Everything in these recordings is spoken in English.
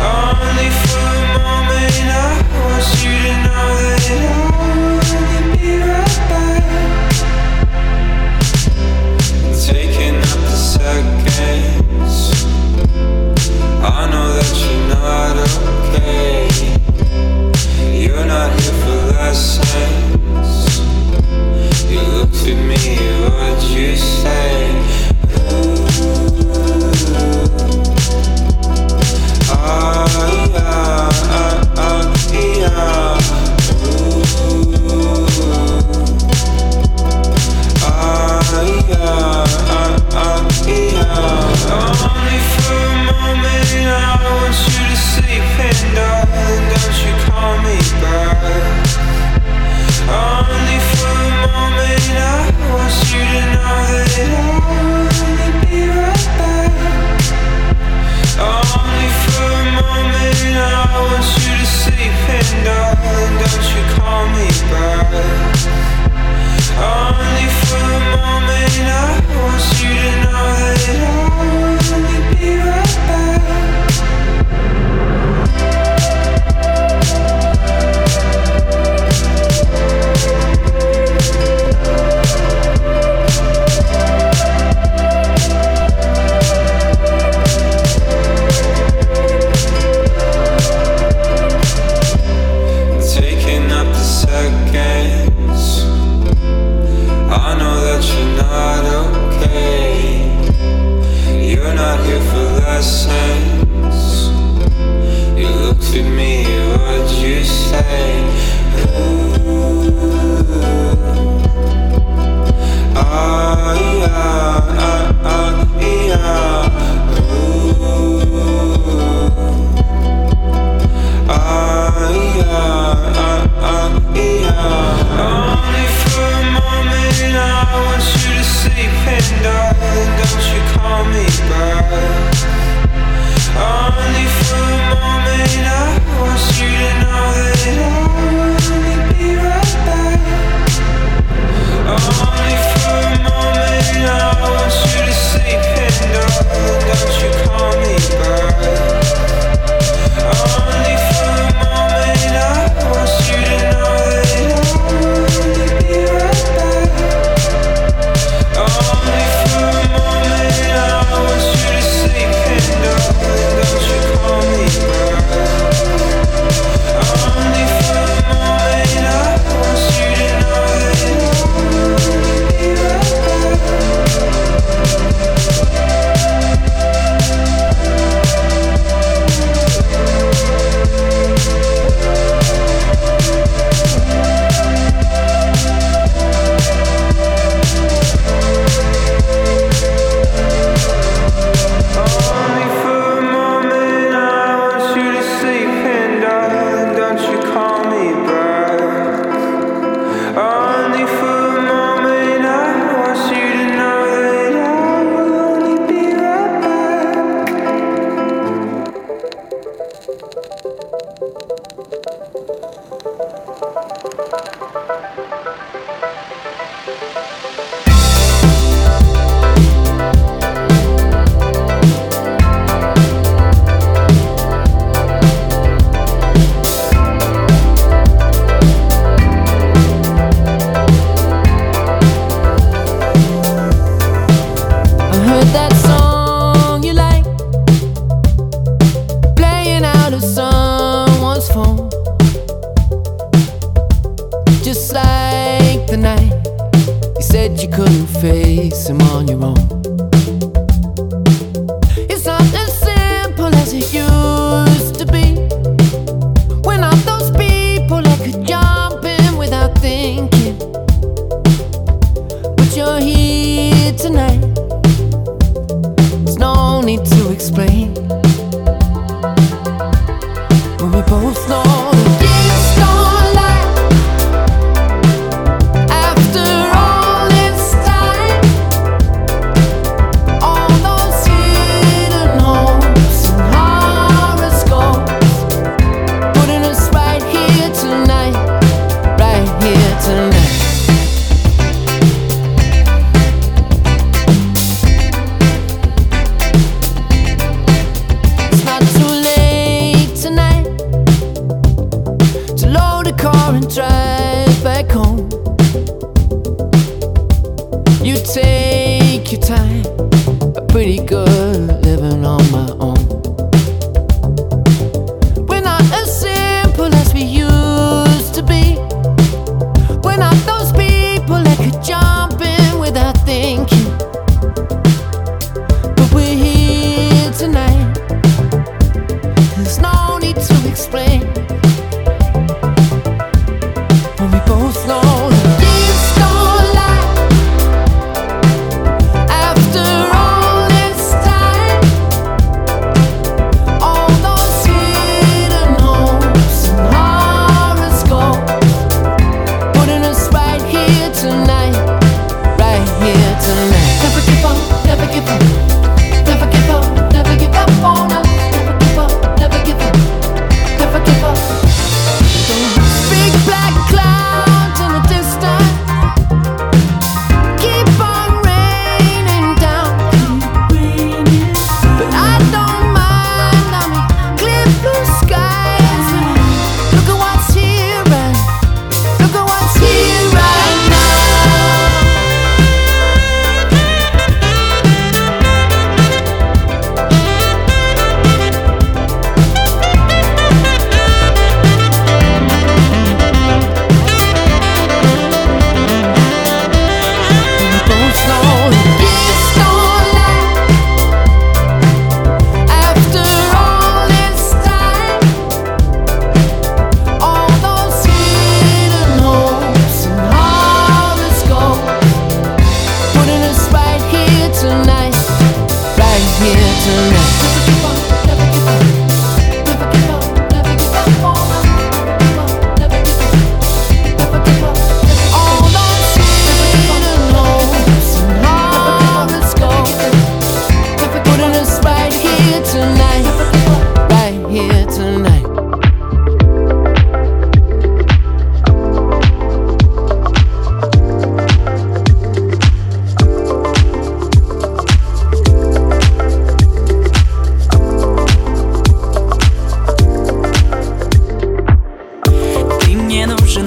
Only for a moment I want you to know that I not here for lessons. You looked at me, What'd you say? Ooh.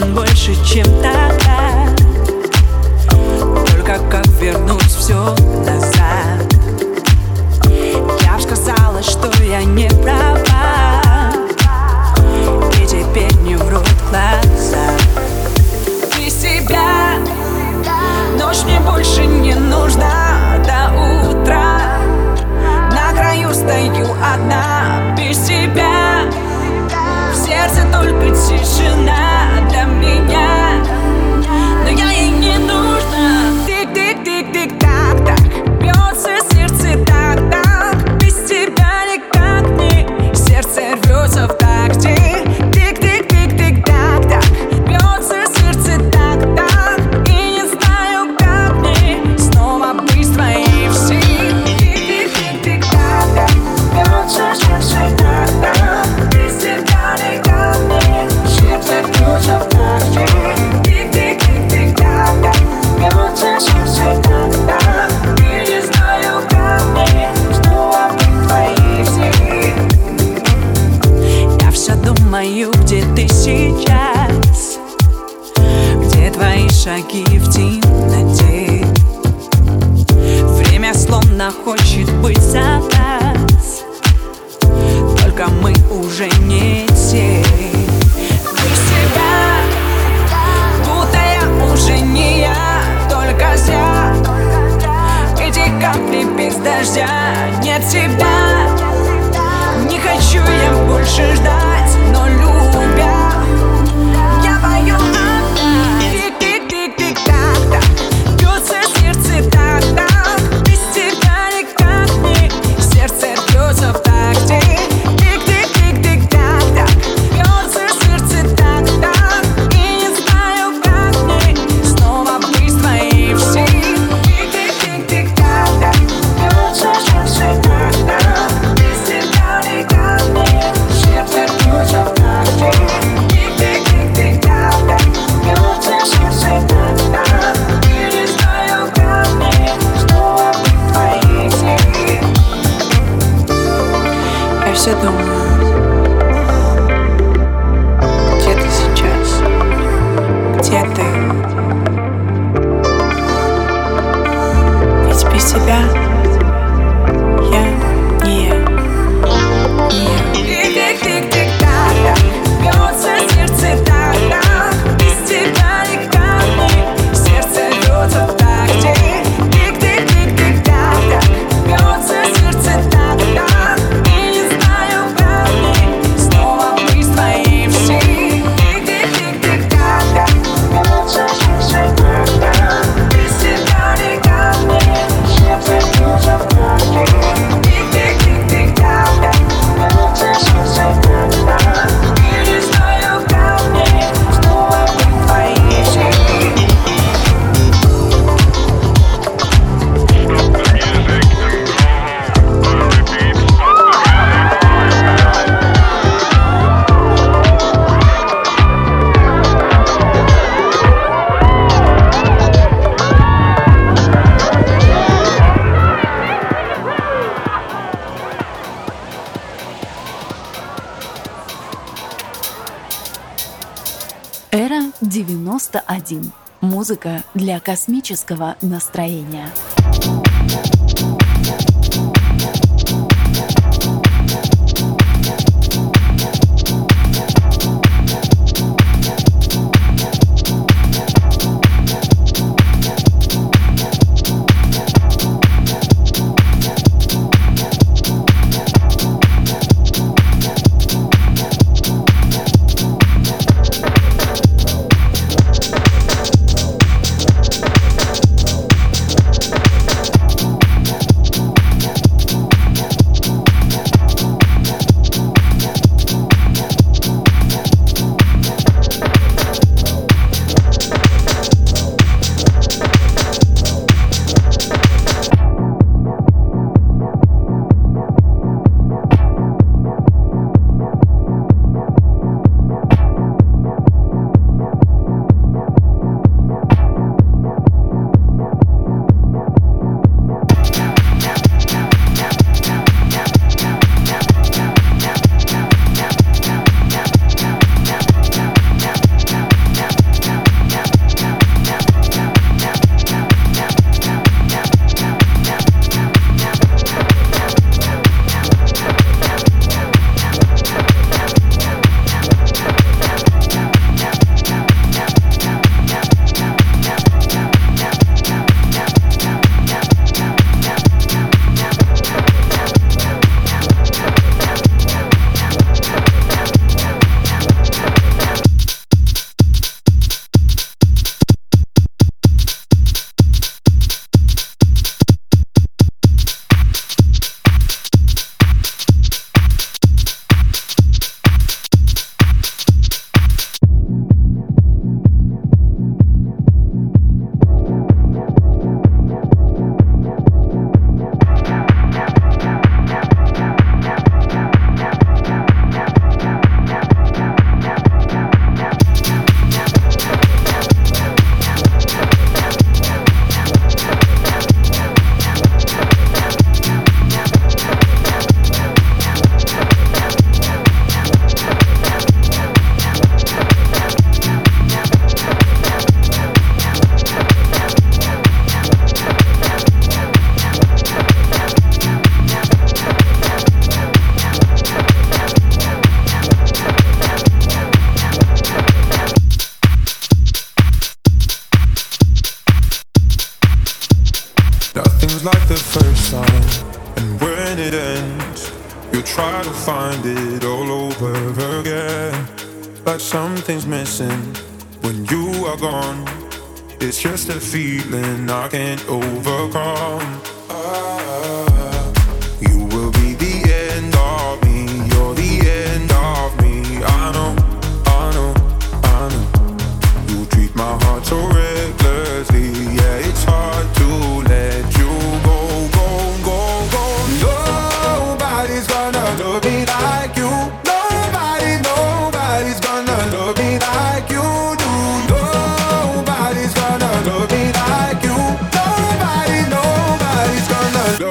больше, чем так. 91. Музыка для космического настроения.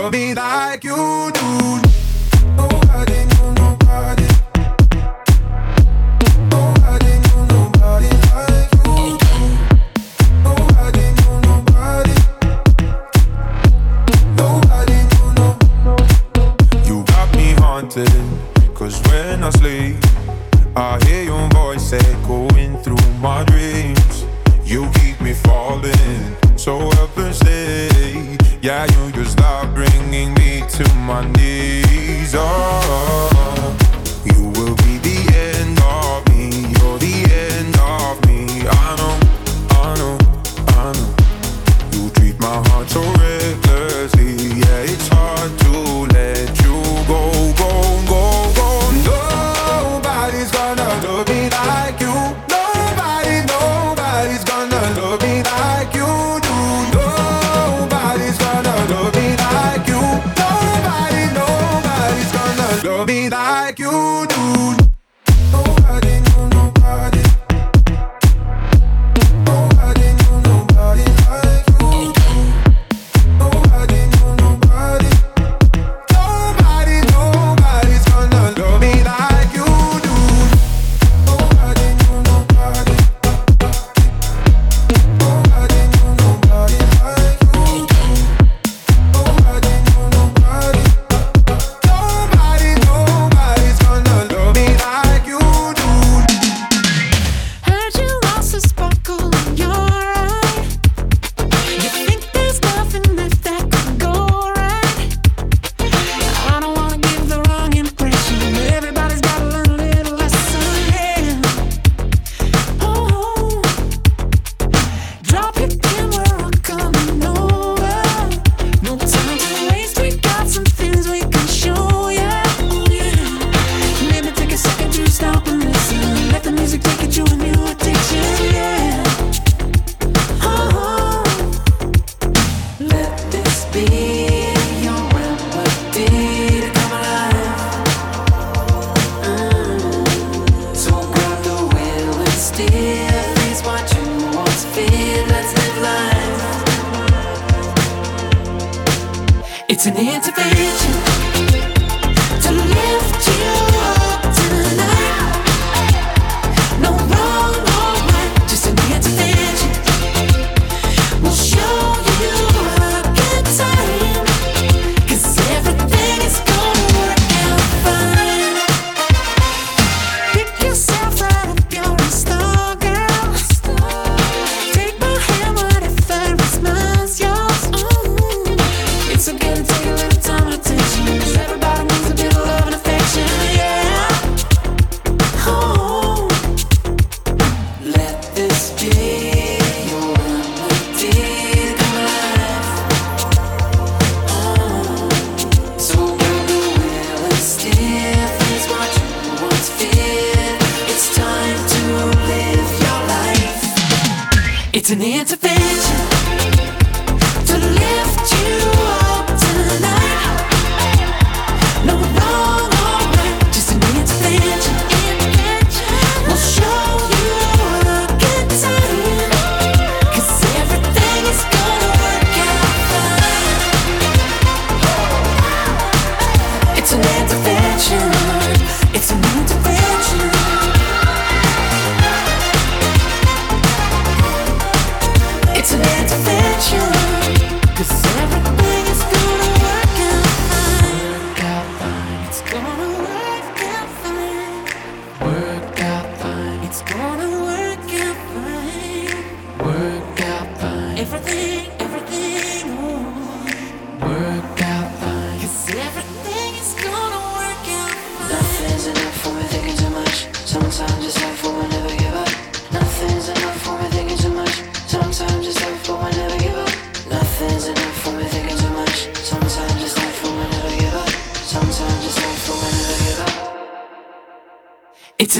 love me like you do.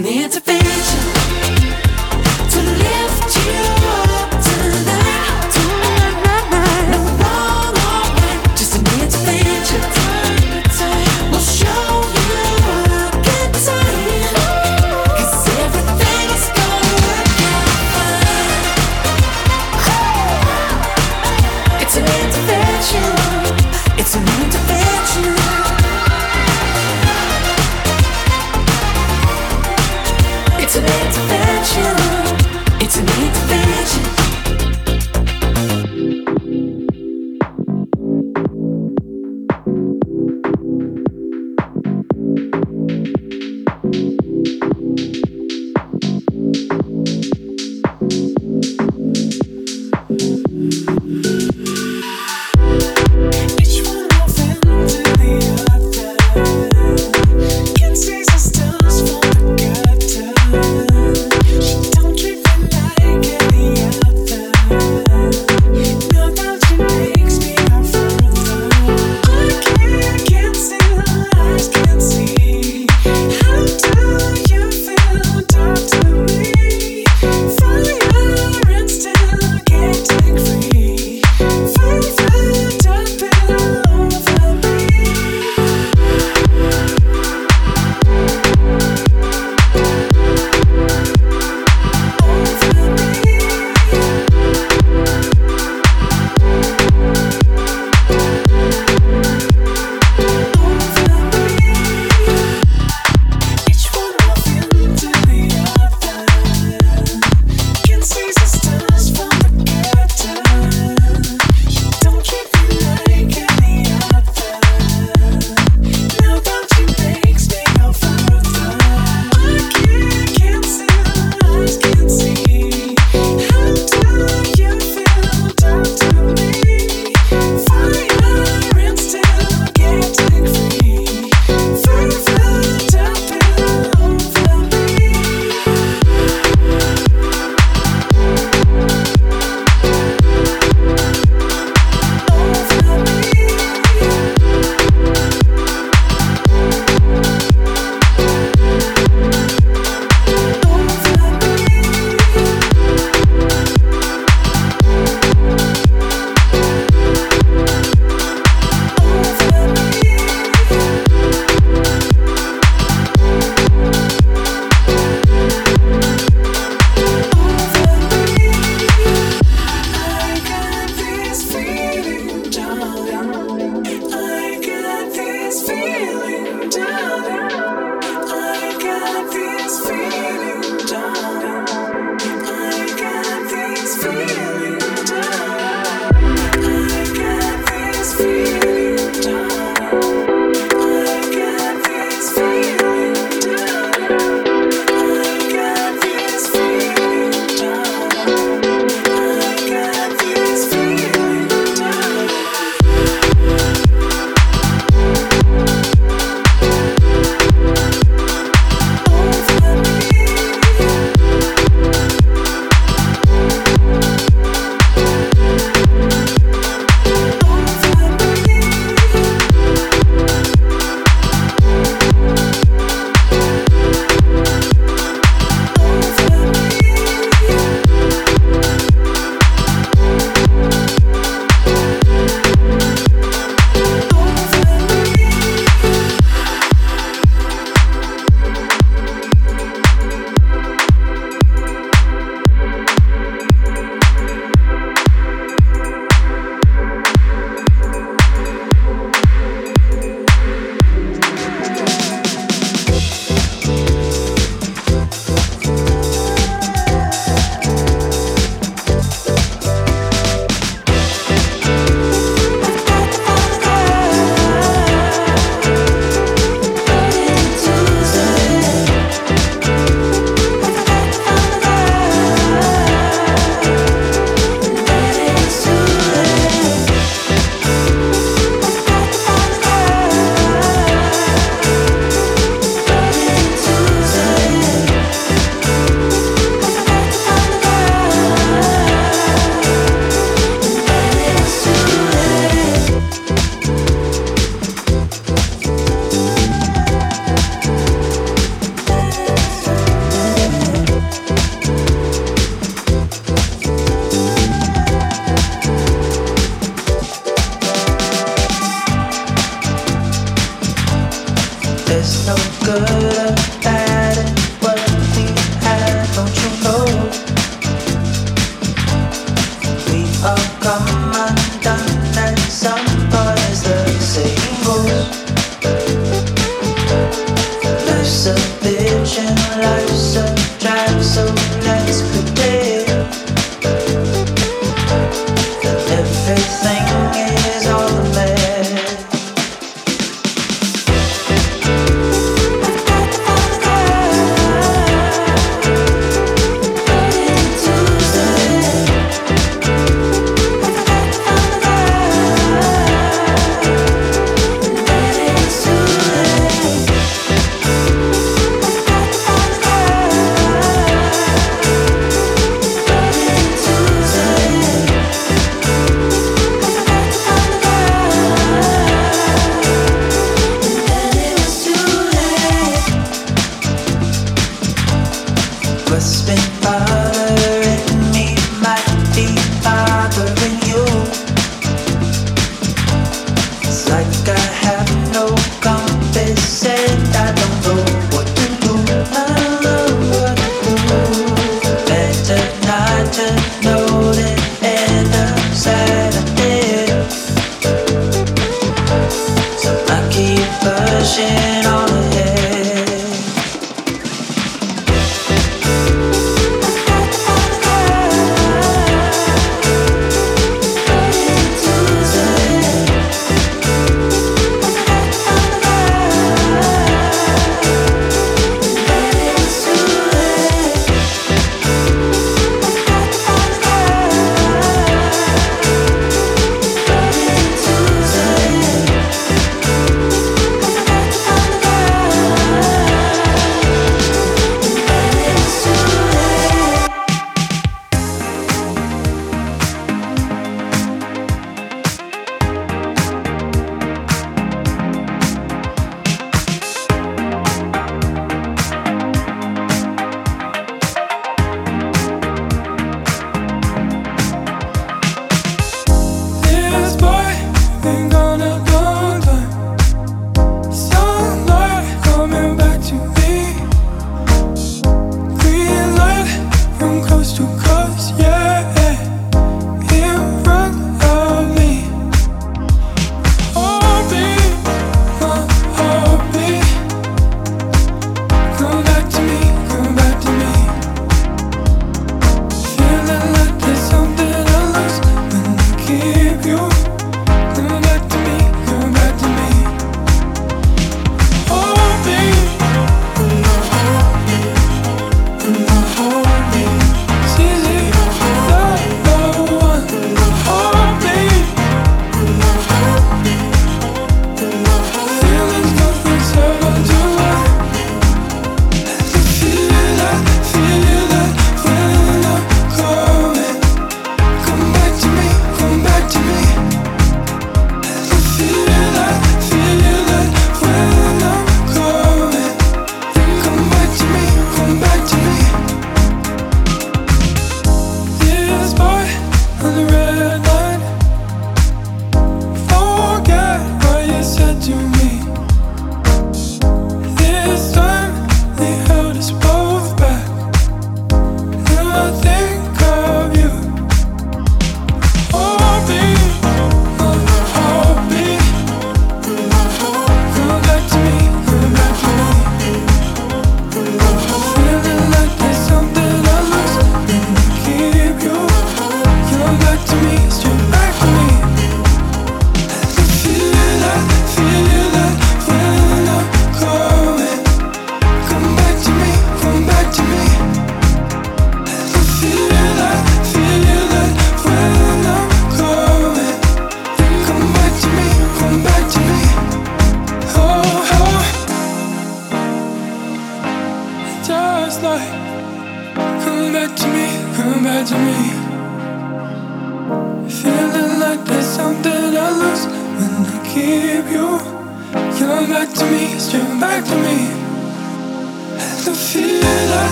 It's an intervention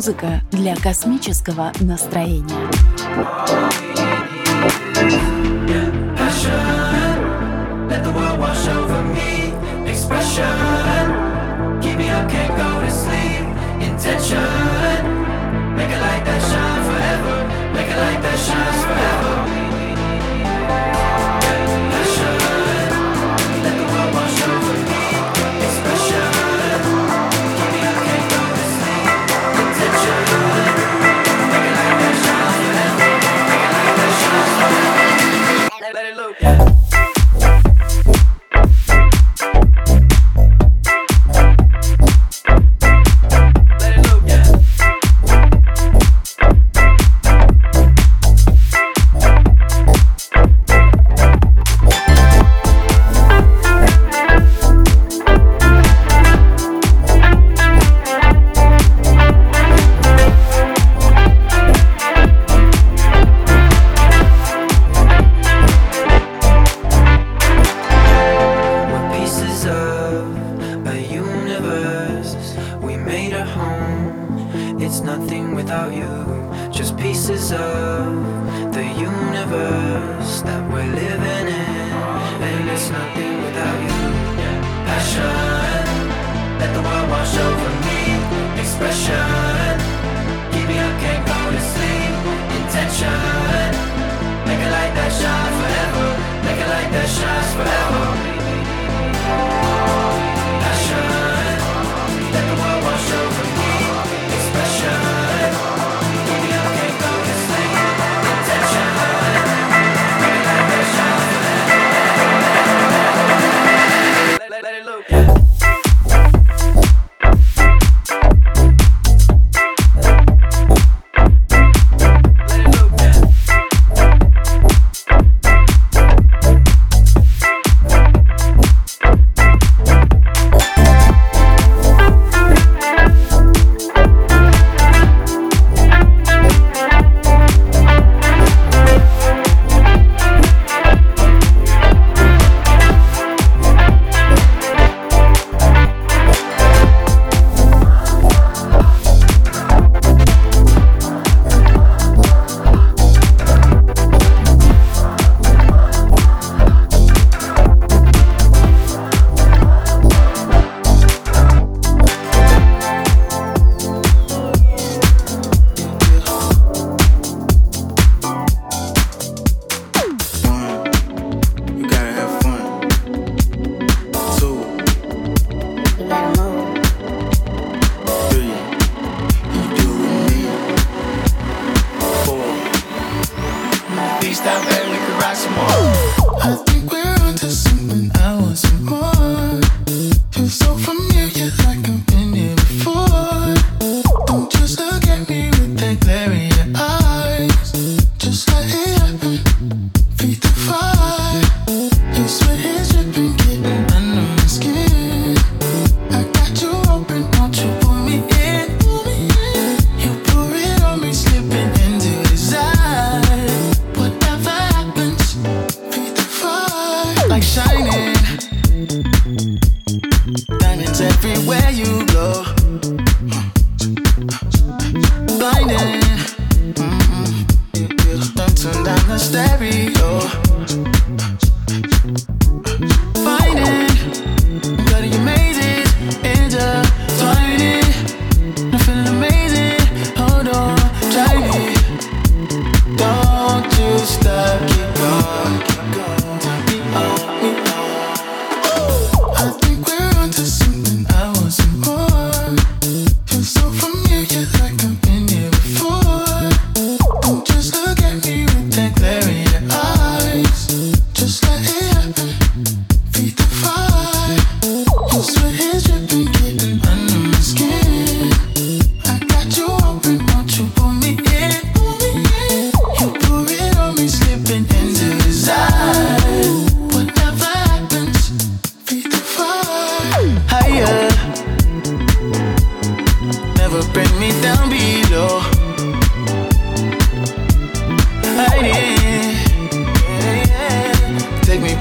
Музыка для космического настроения.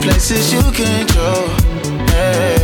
Places you control. Yeah. Hey.